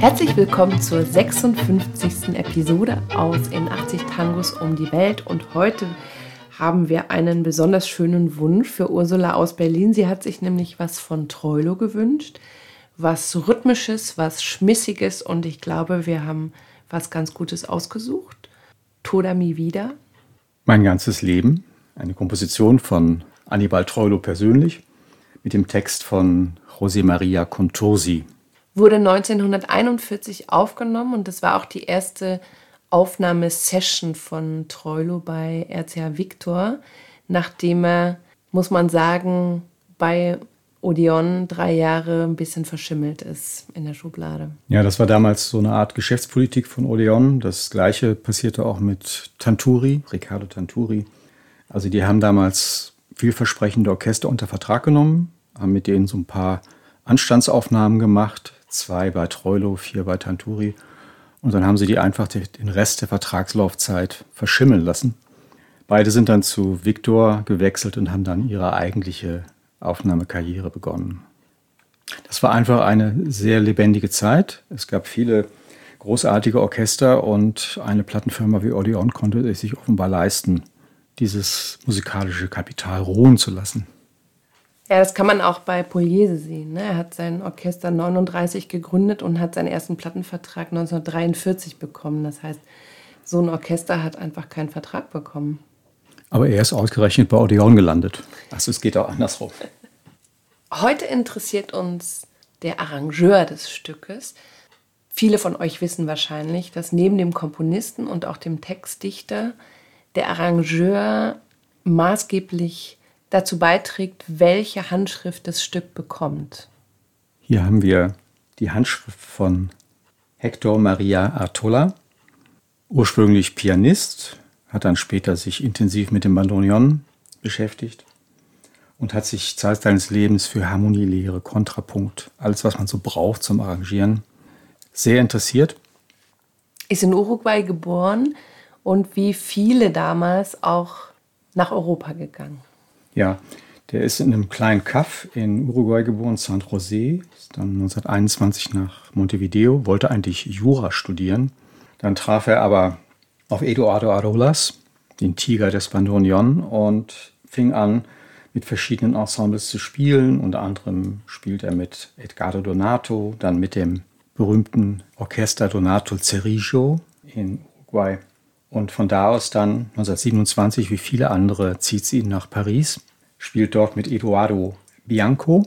Herzlich willkommen zur 56. Episode aus In 80 Tangos um die Welt und heute haben wir einen besonders schönen Wunsch für Ursula aus Berlin. Sie hat sich nämlich was von Troilo gewünscht, was rhythmisches, was schmissiges und ich glaube, wir haben was ganz Gutes ausgesucht. Toda mi vida. Mein ganzes Leben, eine Komposition von Annibal Troilo persönlich mit dem Text von José María Contursi wurde 1941 aufgenommen und das war auch die erste Aufnahmesession von Troilo bei RCA Victor, nachdem er, muss man sagen, bei Odeon drei Jahre ein bisschen verschimmelt ist in der Schublade. Ja, das war damals so eine Art Geschäftspolitik von Odeon. Das gleiche passierte auch mit Tanturi, Riccardo Tanturi. Also die haben damals vielversprechende Orchester unter Vertrag genommen, haben mit denen so ein paar Anstandsaufnahmen gemacht, zwei bei Troilo, vier bei Tanturi. Und dann haben sie die einfach den Rest der Vertragslaufzeit verschimmeln lassen. Beide sind dann zu Victor gewechselt und haben dann ihre eigentliche Aufnahmekarriere begonnen. Das war einfach eine sehr lebendige Zeit. Es gab viele großartige Orchester und eine Plattenfirma wie Odeon konnte es sich offenbar leisten, dieses musikalische Kapital ruhen zu lassen. Ja, das kann man auch bei Pugliese sehen. Ne? Er hat sein Orchester 39 gegründet und hat seinen ersten Plattenvertrag 1943 bekommen. Das heißt, so ein Orchester hat einfach keinen Vertrag bekommen. Aber er ist ausgerechnet bei Odeon gelandet. Also es geht auch andersrum. Heute interessiert uns der Arrangeur des Stückes. Viele von euch wissen wahrscheinlich, dass neben dem Komponisten und auch dem Textdichter der Arrangeur maßgeblich dazu beiträgt, welche Handschrift das Stück bekommt. Hier haben wir die Handschrift von Hector Maria Artola, ursprünglich Pianist, hat dann später sich intensiv mit dem Bandoneon beschäftigt und hat sich Zeit seines Lebens für Harmonielehre, Kontrapunkt, alles, was man so braucht zum Arrangieren, sehr interessiert. Ist in Uruguay geboren und wie viele damals auch nach Europa gegangen. Ja, der ist in einem kleinen Kaff in Uruguay geboren, San José, ist dann 1921 nach Montevideo, wollte eigentlich Jura studieren. Dann traf er aber auf Eduardo Arolas, den Tiger des Bandoneon, und fing an, mit verschiedenen Ensembles zu spielen. Unter anderem spielt er mit Edgardo Donato, dann mit dem berühmten Orchester Donato Cerigio in Uruguay. Und von da aus dann 1927, wie viele andere, zieht sie nach Paris, spielt dort mit Eduardo Bianco.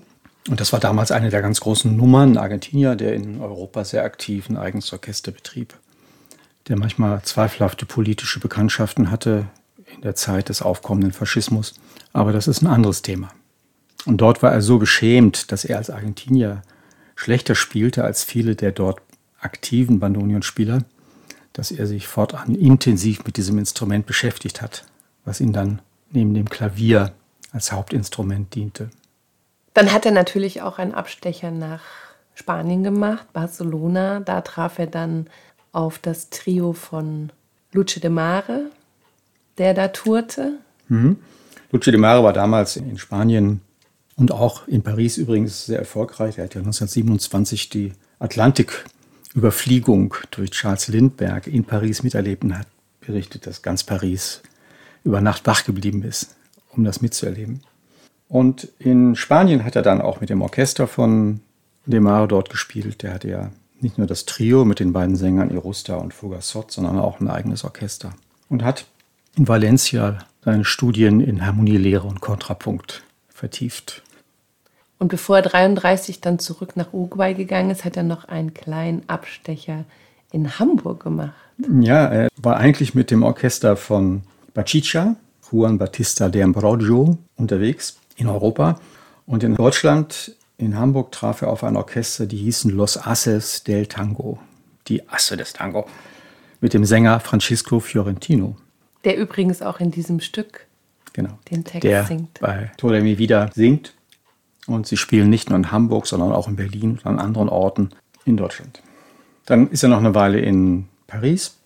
Und das war damals eine der ganz großen Nummern, Argentinier, der in Europa sehr aktiv ein eigenes Orchester betrieb, der manchmal zweifelhafte politische Bekanntschaften hatte in der Zeit des aufkommenden Faschismus. Aber das ist ein anderes Thema. Und dort war er so beschämt, dass er als Argentinier schlechter spielte als viele der dort aktiven Bandonionspieler, dass er sich fortan intensiv mit diesem Instrument beschäftigt hat, was ihn dann neben dem Klavier als Hauptinstrument diente. Dann hat er natürlich auch einen Abstecher nach Spanien gemacht, Barcelona. Da traf er dann auf das Trio von Luce de Mare, der da tourte. Mhm. Luce de Mare war damals in Spanien und auch in Paris übrigens sehr erfolgreich. Er hat ja 1927 die Atlantik Überfliegung durch Charles Lindbergh in Paris miterlebt und hat berichtet, dass ganz Paris über Nacht wach geblieben ist, um das mitzuerleben. Und in Spanien hat er dann auch mit dem Orchester von Demare dort gespielt. Der hatte ja nicht nur das Trio mit den beiden Sängern Irusta und Fugasot, sondern auch ein eigenes Orchester. Und hat in Valencia seine Studien in Harmonielehre und Kontrapunkt vertieft. Und bevor er 33 dann zurück nach Uruguay gegangen ist, hat er noch einen kleinen Abstecher in Hamburg gemacht. Ja, er war eigentlich mit dem Orchester von Bachicha, Juan Batista de Ambrogio, unterwegs in Europa. Und in Deutschland, in Hamburg, traf er auf ein Orchester, die hießen Los Ases del Tango, die Asse des Tango, mit dem Sänger Francisco Fiorentino. Der übrigens auch in diesem Stück genau, den Text der singt. bei Tore mi wieder singt. Und sie spielen nicht nur in Hamburg, sondern auch in Berlin und an anderen Orten in Deutschland. Dann ist er noch eine Weile in Paris.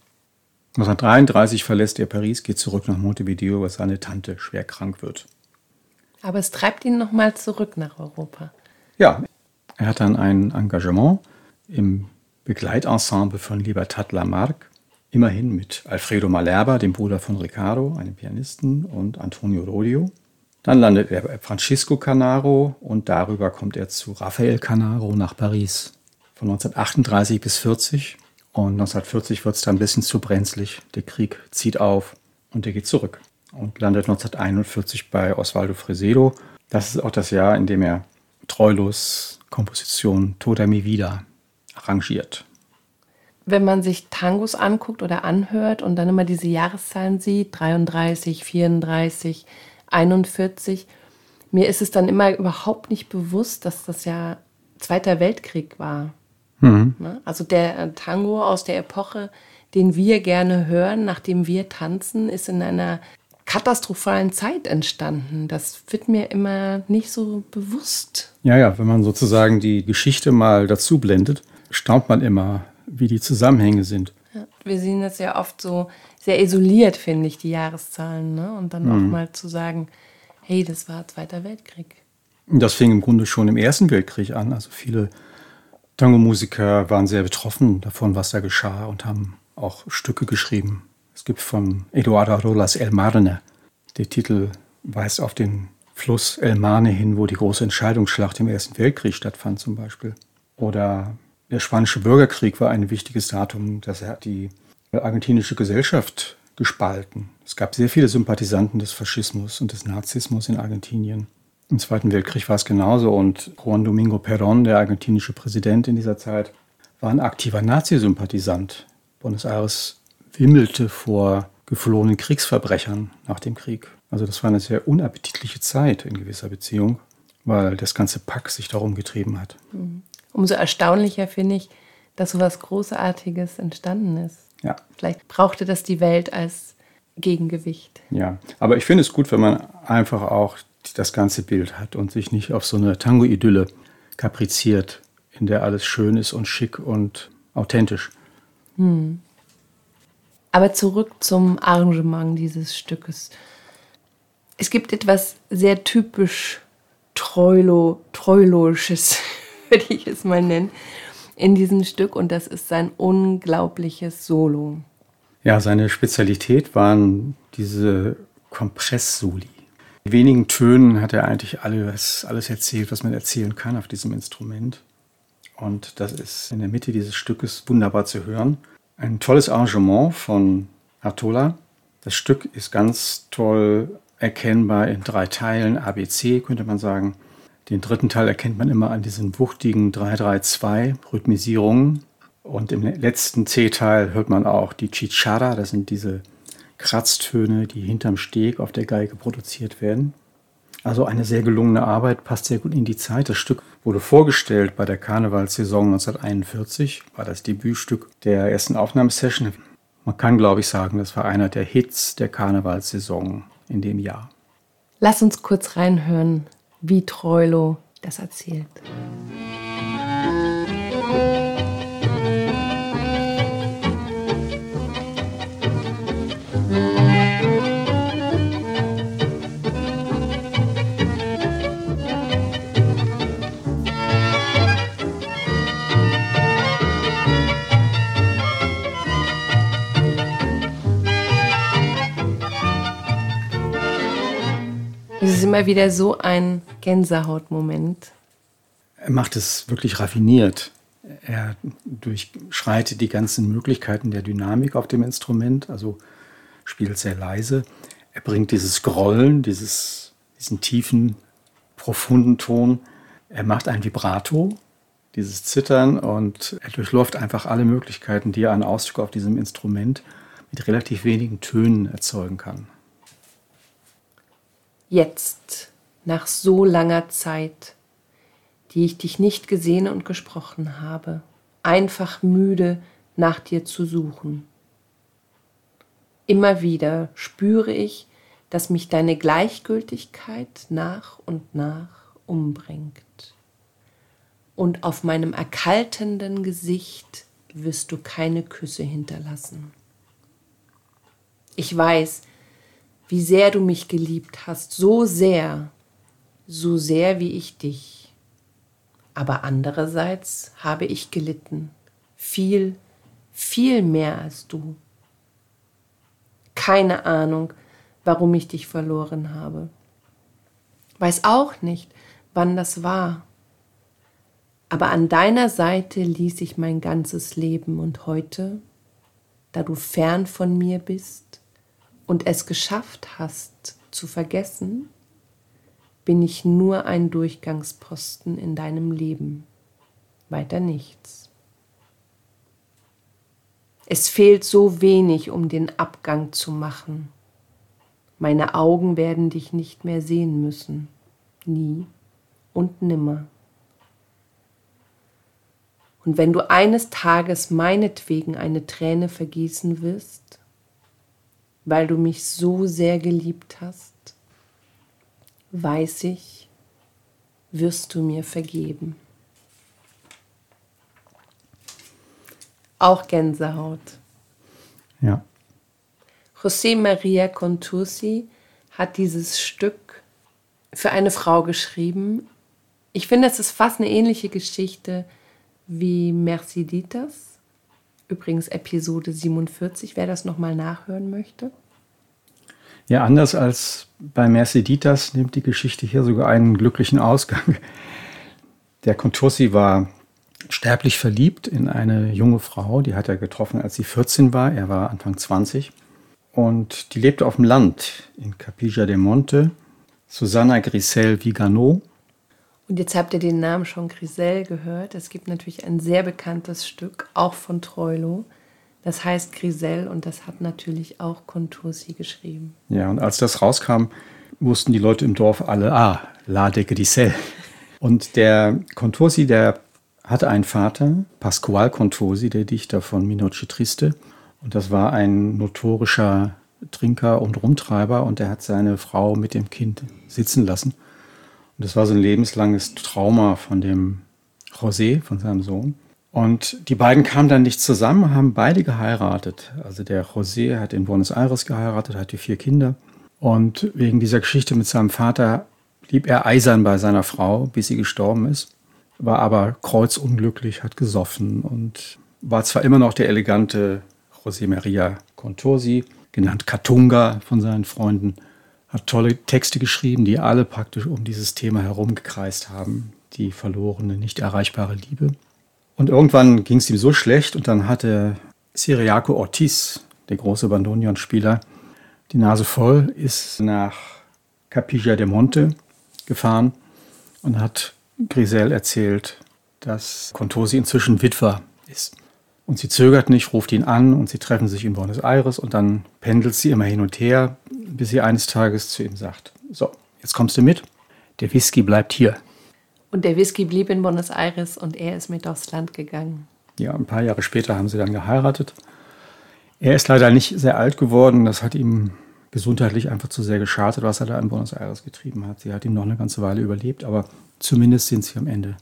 1933 verlässt er Paris, geht zurück nach Montevideo, weil seine Tante schwer krank wird. Aber es treibt ihn nochmal zurück nach Europa. Ja, er hat dann ein Engagement im Begleitensemble von Libertad Lamarck, immerhin mit Alfredo Malerba, dem Bruder von Ricardo, einem Pianisten, und Antonio Rodio. Dann landet er bei Francisco Canaro und darüber kommt er zu Rafael Canaro nach Paris. Von 1938 bis 40 und 1940 wird es dann ein bisschen zu brenzlig. Der Krieg zieht auf und er geht zurück und landet 1941 bei Osvaldo Fresedo. Das ist auch das Jahr, in dem er Treulos Komposition Toda mi vida arrangiert. Wenn man sich Tangos anguckt oder anhört und dann immer diese Jahreszahlen sieht, 33, 34, 41, mir ist es dann immer überhaupt nicht bewusst, dass das ja Zweiter Weltkrieg war. Mhm. Ne? Also der äh, Tango aus der Epoche, den wir gerne hören, nachdem wir tanzen, ist in einer katastrophalen Zeit entstanden. Das wird mir immer nicht so bewusst. Ja, ja, wenn man sozusagen die Geschichte mal dazu blendet, staunt man immer, wie die Zusammenhänge sind. Wir sehen das ja oft so sehr isoliert, finde ich, die Jahreszahlen. Ne? Und dann mhm. auch mal zu sagen, hey, das war Zweiter Weltkrieg. Das fing im Grunde schon im Ersten Weltkrieg an. Also viele Tango-Musiker waren sehr betroffen davon, was da geschah und haben auch Stücke geschrieben. Es gibt von Eduardo Rolas El Marne. Der Titel weist auf den Fluss El Marne hin, wo die große Entscheidungsschlacht im Ersten Weltkrieg stattfand zum Beispiel. Oder der Spanische Bürgerkrieg war ein wichtiges Datum, das hat die argentinische Gesellschaft gespalten. Es gab sehr viele Sympathisanten des Faschismus und des Nazismus in Argentinien. Im Zweiten Weltkrieg war es genauso und Juan Domingo Perón, der argentinische Präsident in dieser Zeit, war ein aktiver Nazi-Sympathisant. Buenos Aires wimmelte vor geflohenen Kriegsverbrechern nach dem Krieg. Also das war eine sehr unappetitliche Zeit in gewisser Beziehung, weil das ganze Pack sich darum getrieben hat. Umso erstaunlicher finde ich, dass so etwas Großartiges entstanden ist. Ja. Vielleicht brauchte das die Welt als Gegengewicht. Ja, aber ich finde es gut, wenn man einfach auch das ganze Bild hat und sich nicht auf so eine Tango-Idylle kapriziert, in der alles schön ist und schick und authentisch. Hm. Aber zurück zum Arrangement dieses Stückes. Es gibt etwas sehr typisch Treulo, Treuloisches, würde ich es mal nennen, in diesem Stück und das ist sein unglaubliches Solo. Ja, seine Spezialität waren diese Kompress-Soli. In wenigen Tönen hat er eigentlich alles, alles erzählt, was man erzählen kann auf diesem Instrument. Und das ist in der Mitte dieses Stückes wunderbar zu hören. Ein tolles Arrangement von Artola. Das Stück ist ganz toll erkennbar in drei Teilen, ABC könnte man sagen. Den dritten Teil erkennt man immer an diesen wuchtigen 3-3-2-Rhythmisierungen. Und im letzten C-Teil hört man auch die Chichara, das sind diese Kratztöne, die hinterm Steg auf der Geige produziert werden. Also eine sehr gelungene Arbeit, passt sehr gut in die Zeit. Das Stück wurde vorgestellt bei der Karnevalssaison 1941, war das Debütstück der ersten Aufnahmesession. Man kann, glaube ich, sagen, das war einer der Hits der Karnevalssaison in dem Jahr. Lass uns kurz reinhören, wie Troilo das erzählt. Immer wieder so ein Gänsehautmoment. Er macht es wirklich raffiniert. Er durchschreitet die ganzen Möglichkeiten der Dynamik auf dem Instrument, also spielt sehr leise. Er bringt dieses Grollen, dieses, diesen tiefen, profunden Ton. Er macht ein Vibrato, dieses Zittern und er durchläuft einfach alle Möglichkeiten, die er an Ausdruck auf diesem Instrument mit relativ wenigen Tönen erzeugen kann jetzt, nach so langer Zeit, die ich dich nicht gesehen und gesprochen habe, einfach müde nach dir zu suchen. Immer wieder spüre ich, dass mich deine Gleichgültigkeit nach und nach umbringt. Und auf meinem erkaltenden Gesicht wirst du keine Küsse hinterlassen. Ich weiß, wie sehr du mich geliebt hast, so sehr, so sehr wie ich dich. Aber andererseits habe ich gelitten, Viel, viel mehr als du. Keine Ahnung, warum ich dich verloren habe. Weiß auch nicht, wann das war. Aber an deiner Seite ließ ich mein ganzes Leben und heute, da du fern von mir bist und es geschafft hast zu vergessen, bin ich nur ein Durchgangsposten in deinem Leben, weiter nichts. Es fehlt so wenig, um den Abgang zu machen. Meine Augen werden dich nicht mehr sehen müssen, nie und nimmer. Und wenn du eines Tages meinetwegen eine Träne vergießen wirst, weil du mich so sehr geliebt hast, weiß ich, wirst du mir vergeben. Auch Gänsehaut. Ja. José Maria Contursi hat dieses Stück für eine Frau geschrieben. Ich finde, es ist fast eine ähnliche Geschichte wie Merciditas. Übrigens Episode 47, wer das nochmal nachhören möchte. Ja, anders als bei Merceditas nimmt die Geschichte hier sogar einen glücklichen Ausgang. Der Contursi war sterblich verliebt in eine junge Frau, die hat er getroffen, als sie 14 war. Er war Anfang 20. Und die lebte auf dem Land in Capilla de Monte. Susanna Grisel Vigano. Und jetzt habt ihr den Namen schon Grisel gehört. Es gibt natürlich ein sehr bekanntes Stück, auch von Troilo. Das heißt Grisel und das hat natürlich auch Contursi geschrieben. Ja, und als das rauskam, wussten die Leute im Dorf alle, ah, La de Grisel. Und der Contursi, der hatte einen Vater, Pasqual Contursi, der Dichter von Minocci Triste. Und das war ein notorischer Trinker und Rumtreiber und er hat seine Frau mit dem Kind sitzen lassen. Und das war so ein lebenslanges Trauma von dem José, von seinem Sohn. Und die beiden kamen dann nicht zusammen, haben beide geheiratet. Also der José hat in Buenos Aires geheiratet, hatte vier Kinder. Und wegen dieser Geschichte mit seinem Vater blieb er eisern bei seiner Frau, bis sie gestorben ist. War aber kreuzunglücklich, hat gesoffen und war zwar immer noch der elegante José Maria Contursi, genannt Katunga von seinen Freunden, hat tolle Texte geschrieben, die alle praktisch um dieses Thema herumgekreist haben. Die verlorene, nicht erreichbare Liebe. Und irgendwann ging es ihm so schlecht und dann hatte Siriaco Ortiz, der große Bandonion-Spieler, die Nase voll, ist nach Capilla de Monte gefahren und hat Grisel erzählt, dass Contosi inzwischen Witwer ist. Und sie zögert nicht, ruft ihn an und sie treffen sich in Buenos Aires und dann pendelt sie immer hin und her, bis sie eines Tages zu ihm sagt, so, jetzt kommst du mit, der Whisky bleibt hier. Und der Whisky blieb in Buenos Aires und er ist mit aufs Land gegangen. Ja, ein paar Jahre später haben sie dann geheiratet. Er ist leider nicht sehr alt geworden. Das hat ihm gesundheitlich einfach zu sehr geschadet, was er da in Buenos Aires getrieben hat. Sie hat ihn noch eine ganze Weile überlebt, aber zumindest sind sie am Ende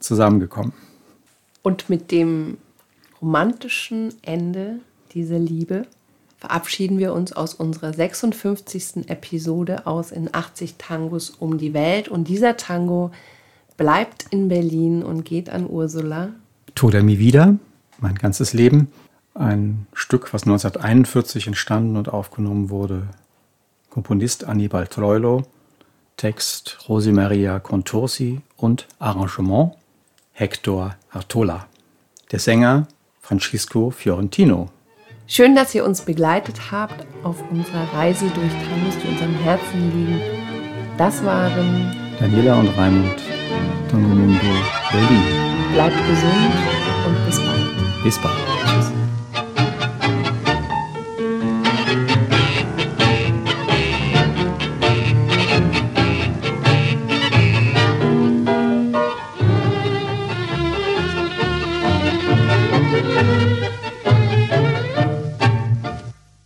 zusammengekommen. Und mit dem romantischen Ende dieser Liebe verabschieden wir uns aus unserer 56. Episode aus in 80 Tangos um die Welt. Und dieser Tango bleibt in Berlin und geht an Ursula. Toda mi vida, mein ganzes Leben. Ein Stück, was 1941 entstanden und aufgenommen wurde. Komponist Annibal Troilo, Text Rosi Maria Contursi und Arrangement Hector Artola. Der Sänger Francisco Fiorentino. Schön, dass ihr uns begleitet habt auf unserer Reise durch Tangos, die unserem Herzen liegen. Das waren Daniela und Raimund Tango Mundo Berlin. Bleibt gesund und bis bald. Bis bald.